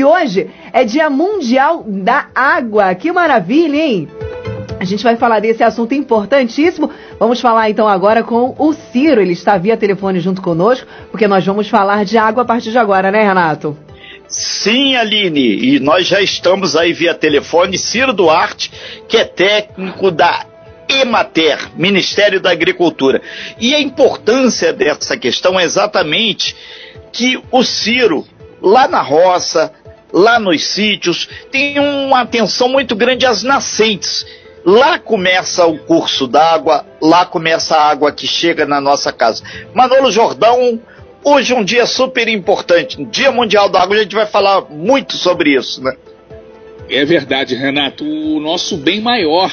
E hoje é Dia Mundial da Água. Que maravilha, hein? A gente vai falar desse assunto importantíssimo. Vamos falar então agora com o Ciro. Ele está via telefone junto conosco, porque nós vamos falar de água a partir de agora, né, Renato? Sim, Aline, e nós já estamos aí via telefone. Ciro Duarte, que é técnico da Emater, Ministério da Agricultura. E a importância dessa questão é exatamente que o Ciro, lá na roça, lá nos sítios, tem uma atenção muito grande às nascentes. Lá começa o curso d'água, lá começa a água que chega na nossa casa. Manolo Jordão, hoje um dia super importante, Dia Mundial da Água, a gente vai falar muito sobre isso, né? É verdade, Renato. O nosso bem maior,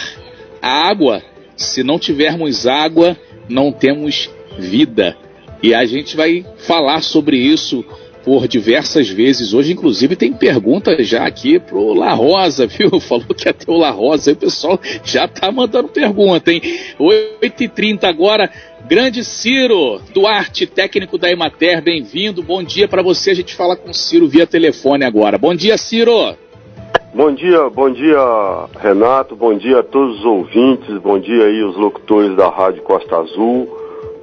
a água. Se não tivermos água, não temos vida. E a gente vai falar sobre isso por diversas vezes. Hoje, inclusive, tem pergunta já aqui pro La Rosa, viu? Falou que ter o La Rosa, aí o pessoal já tá mandando pergunta, hein? 8h30 agora, grande Ciro Duarte, técnico da Emater, bem-vindo, bom dia para você. A gente fala com o Ciro via telefone agora. Bom dia, Ciro! Bom dia, bom dia, Renato, bom dia a todos os ouvintes, bom dia aí os locutores da Rádio Costa Azul.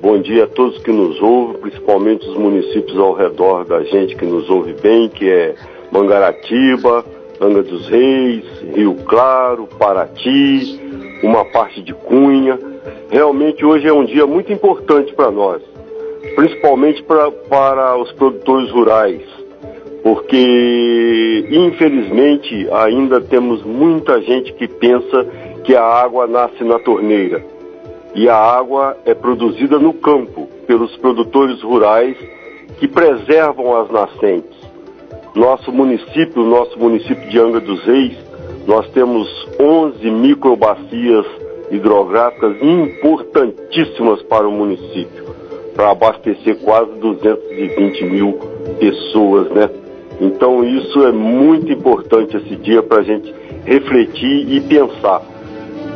Bom dia a todos que nos ouvem, principalmente os municípios ao redor da gente que nos ouve bem, que é Mangaratiba, Anga dos Reis, Rio Claro, Paraty, uma parte de Cunha. Realmente hoje é um dia muito importante para nós, principalmente pra, para os produtores rurais, porque infelizmente ainda temos muita gente que pensa que a água nasce na torneira e a água é produzida no campo pelos produtores rurais que preservam as nascentes. Nosso município, nosso município de Angra dos Reis, nós temos 11 microbacias hidrográficas importantíssimas para o município, para abastecer quase 220 mil pessoas, né? Então isso é muito importante esse dia para a gente refletir e pensar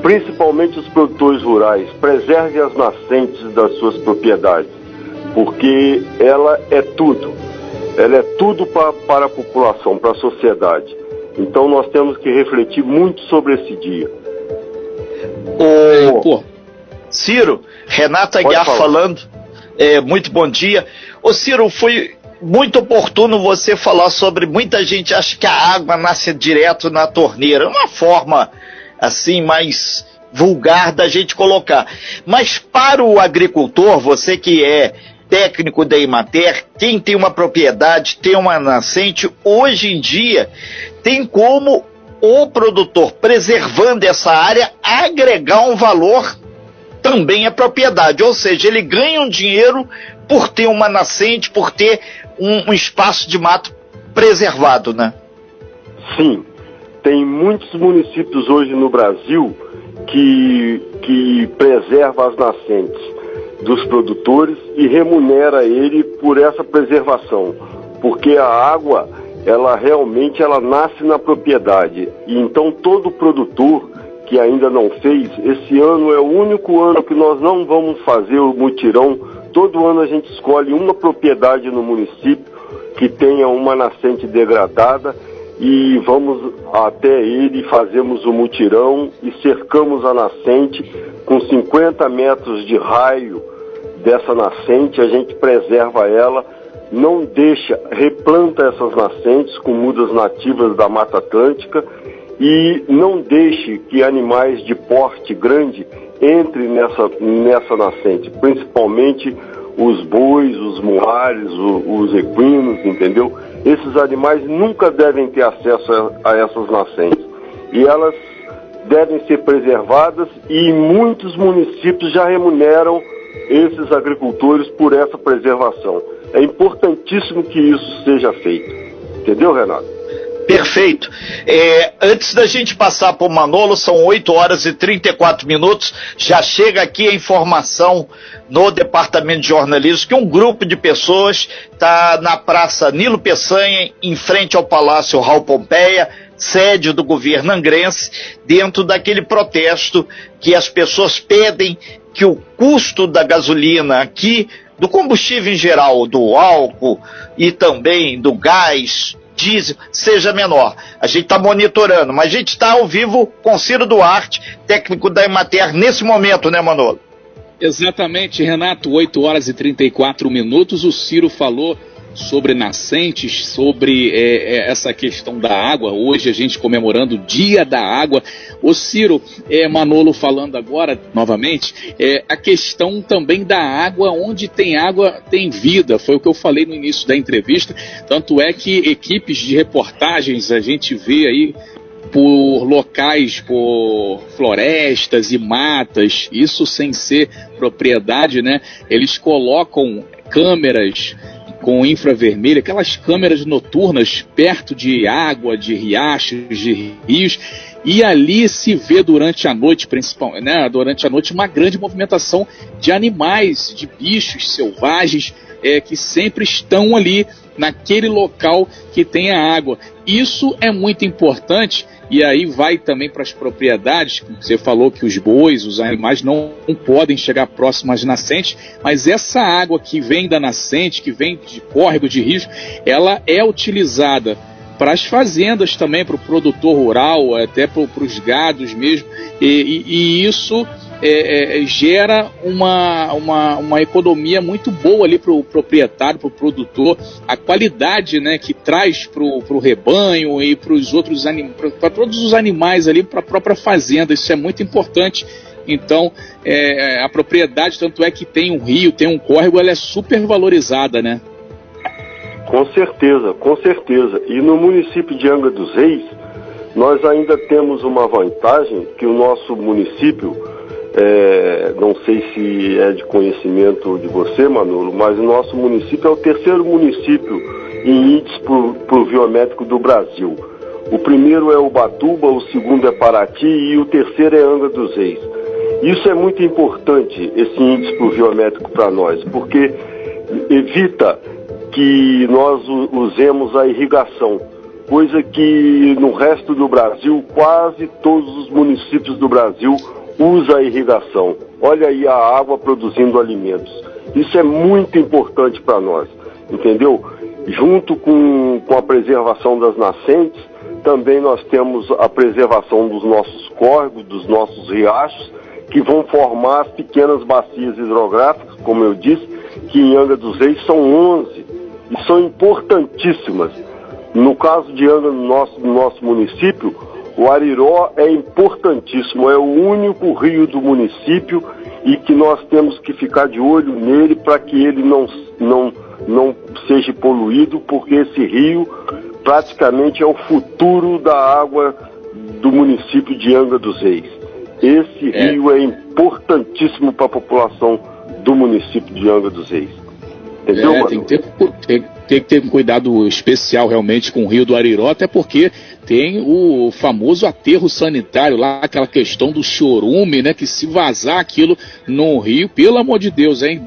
principalmente os produtores rurais, preserve as nascentes das suas propriedades, porque ela é tudo. Ela é tudo pra, para a população, para a sociedade. Então nós temos que refletir muito sobre esse dia. O Ciro, Renata Aguiar falando, é, muito bom dia. Ô Ciro, foi muito oportuno você falar sobre muita gente acha que a água nasce direto na torneira. É uma forma assim mais vulgar da gente colocar. Mas para o agricultor, você que é técnico da Imater, quem tem uma propriedade, tem uma nascente, hoje em dia tem como o produtor, preservando essa área, agregar um valor também à propriedade. Ou seja, ele ganha um dinheiro por ter uma nascente, por ter um, um espaço de mato preservado, né? Sim. Tem muitos municípios hoje no Brasil que, que preserva as nascentes dos produtores e remunera ele por essa preservação, porque a água ela realmente ela nasce na propriedade e então todo produtor que ainda não fez, esse ano é o único ano que nós não vamos fazer o mutirão. Todo ano a gente escolhe uma propriedade no município que tenha uma nascente degradada e vamos até ele, fazemos o mutirão e cercamos a nascente com 50 metros de raio dessa nascente, a gente preserva ela, não deixa, replanta essas nascentes com mudas nativas da Mata Atlântica e não deixe que animais de porte grande entrem nessa, nessa nascente, principalmente os bois, os moares, os equinos, entendeu? Esses animais nunca devem ter acesso a, essas nascentes. E elas devem ser preservadas e muitos municípios já remuneram esses agricultores por essa preservação. É importantíssimo que isso seja feito. Entendeu, Renato? Perfeito. É, antes da gente passar para o Manolo, são 8 horas e 34 minutos. Já chega aqui a informação no Departamento de Jornalismo que um grupo de pessoas está na Praça Nilo Peçanha, em frente ao Palácio Raul Pompeia, sede do governo angrense, dentro daquele protesto que as pessoas pedem que o custo da gasolina aqui, do combustível em geral, do álcool e também do gás, diesel seja menor. A gente está monitorando, mas a gente está ao vivo com Ciro Duarte, técnico da Emater, nesse momento, né, Manolo? Exatamente, Renato, 8 horas e 34 minutos. O Ciro falou sobre nascentes, sobre é, é, essa questão da água. Hoje a gente comemorando o Dia da Água. O Ciro é, Manolo falando agora, novamente, é, a questão também da água, onde tem água tem vida. Foi o que eu falei no início da entrevista. Tanto é que equipes de reportagens a gente vê aí por locais, por florestas e matas, isso sem ser propriedade, né? Eles colocam câmeras com infravermelho, aquelas câmeras noturnas perto de água, de riachos, de rios, e ali se vê durante a noite, principalmente, né, durante a noite, uma grande movimentação de animais, de bichos selvagens é, que sempre estão ali naquele local que tem a água. Isso é muito importante e aí vai também para as propriedades. Você falou que os bois, os animais não, podem chegar próximo às nascentes, mas essa água que vem da nascente, que vem de córrego, de rios, ela é utilizada para as fazendas também, para o produtor rural, até para os gados mesmo, e, e, e isso é, é, gera uma, uma, uma economia muito boa ali para o proprietário, para o produtor, a qualidade né, que traz para o rebanho e para os outros para todos os animais ali, para a própria fazenda, isso é muito importante. Então, é, a propriedade, tanto é que tem um rio, tem um córrego, ela é super valorizada, né? Com certeza, com certeza. E no município de Angra dos Reis, nós ainda temos uma vantagem que o nosso município, é, não sei se é de conhecimento de você, Manolo, mas o nosso município é o terceiro município em índice pluviométrico do Brasil. O primeiro é Ubatuba, o segundo é Paraty e o terceiro é Angra dos Reis. Isso é muito importante, esse índice pluviométrico para nós, porque evita que nós usemos a irrigação, coisa que no resto do Brasil, quase todos os municípios do Brasil usa a irrigação. Olha aí a água produzindo alimentos. Isso é muito importante para nós, entendeu? Junto com, com a preservação das nascentes, também nós temos a preservação dos nossos córregos, dos nossos riachos, que vão formar as pequenas bacias hidrográficas, como eu disse, que em Angra dos Reis são 11 e são importantíssimas. No caso de Angra, no nosso, no nosso município, o Ariró é importantíssimo, é o único rio do município e que nós temos que ficar de olho nele para que ele não, não, não seja poluído, porque esse rio praticamente é o futuro da água do município de Angra dos Reis. Esse é. rio é importantíssimo para a população do município de Angra dos Reis. Entendeu, é, tem que, ter, tem, tem, que ter um cuidado especial realmente com o Rio do Ariró, até porque tem o famoso aterro sanitário lá, aquela questão do chorume, né? Que se vazar aquilo no rio, pelo amor de Deus, hein?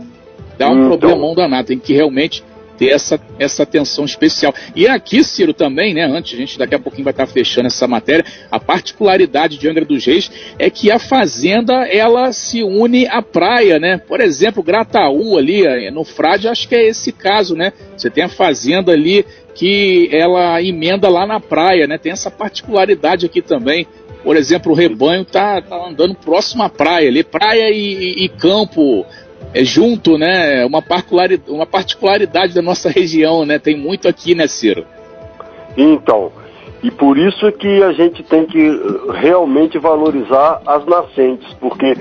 Dá um então... problemão danado. Tem que realmente ter essa, essa atenção especial. E aqui, Ciro, também, né? Antes, a gente daqui a pouquinho vai estar fechando essa matéria. A particularidade de Angra dos Reis é que a fazenda ela se une à praia, né? Por exemplo, Grataú ali eh, no Frade, acho que é esse caso, né? Você tem a fazenda ali que ela emenda lá na praia, né? Tem essa particularidade aqui também. Por exemplo, o rebanho tá, tá andando próximo à praia ali, praia e, e, e campo é junto, né? Uma particularidade, uma particularidade da nossa região, né? Tem muito aqui, né, Ciro? Então, e por isso que a gente tem que eh, realmente valorizar as nascentes, porque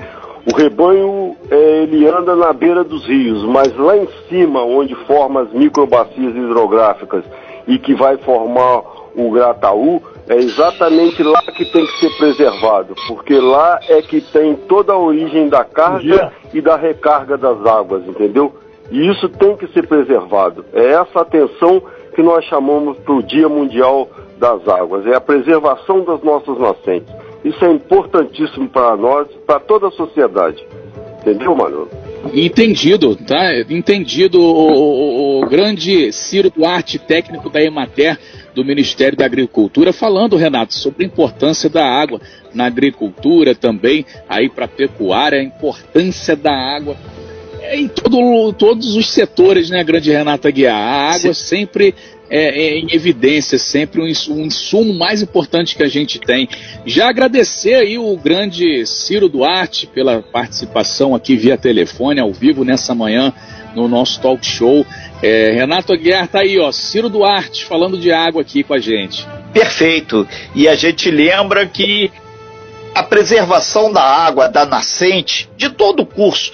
o rebanho é, ele anda na beira dos rios, mas lá em cima, onde forma as microbacias hidrográficas e que vai formar o Grataú, é exatamente lá que tem que ser preservado, porque lá é que tem toda a origem da carga e da recarga das águas, entendeu? E isso tem que ser preservado. É essa atenção que nós chamamos para o Dia Mundial das Águas, é a preservação das nossas nascentes. Isso é importantíssimo para nós, para toda a sociedade. Entendeu, Manolo? Entendido, tá? Entendido o, o, o, grande Ciro Duarte, técnico da Emater do Ministério da Agricultura, falando, Renato, sobre a importância da água na agricultura também, aí para a pecuária, a importância da água em todo, todos os setores, né, grande Renata Guiar? A água Sim. sempre é, é, em evidência, sempre um, um insumo mais importante que a gente tem. Já agradecer aí o grande Ciro Duarte pela participação aqui via telefone, ao vivo, nessa manhã, no nosso talk show. É, Renato Aguiar tá aí, ó, Ciro Duarte falando de água aqui com a gente. Perfeito. E a gente lembra que a preservação da água, da nascente, de todo o curso,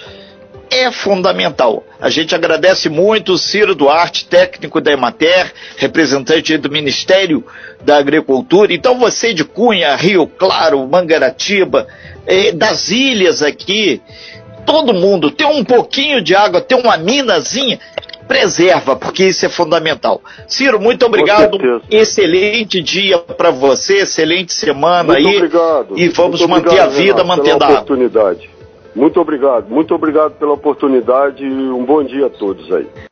é fundamental. A gente agradece muito o Ciro Duarte, técnico da Emater, representante do Ministério da Agricultura. Então você de Cunha, Rio Claro, Mangaratiba, eh, das ilhas aqui, todo mundo tem um pouquinho de água, tem uma minazinha, preserva, porque isso é fundamental. Ciro, muito obrigado. Excelente dia para você, excelente semana muito aí. Obrigado. E vamos muito manter obrigado, a vida, Renato, mantendo a oportunidade. Muito obrigado, muito obrigado pela oportunidade e um bom dia a todos aí.